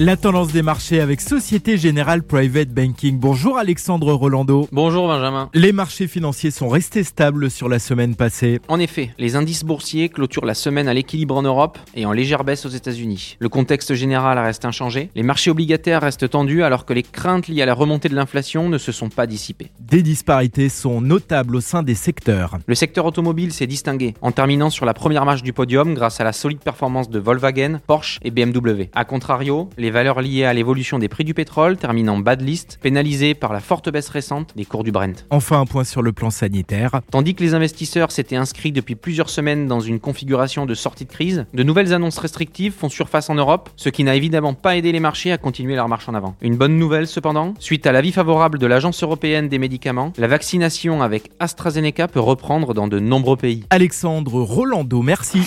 La tendance des marchés avec Société Générale Private Banking. Bonjour Alexandre Rolando. Bonjour Benjamin. Les marchés financiers sont restés stables sur la semaine passée. En effet, les indices boursiers clôturent la semaine à l'équilibre en Europe et en légère baisse aux États-Unis. Le contexte général reste inchangé. Les marchés obligataires restent tendus alors que les craintes liées à la remontée de l'inflation ne se sont pas dissipées. Des disparités sont notables au sein des secteurs. Le secteur automobile s'est distingué en terminant sur la première marche du podium grâce à la solide performance de Volkswagen, Porsche et BMW. A contrario, les valeurs liées à l'évolution des prix du pétrole terminent en bas de liste, pénalisées par la forte baisse récente des cours du Brent. Enfin, un point sur le plan sanitaire. Tandis que les investisseurs s'étaient inscrits depuis plusieurs semaines dans une configuration de sortie de crise, de nouvelles annonces restrictives font surface en Europe, ce qui n'a évidemment pas aidé les marchés à continuer leur marche en avant. Une bonne nouvelle cependant, suite à l'avis favorable de l'Agence européenne des médicaments, la vaccination avec AstraZeneca peut reprendre dans de nombreux pays. Alexandre Rolando, merci.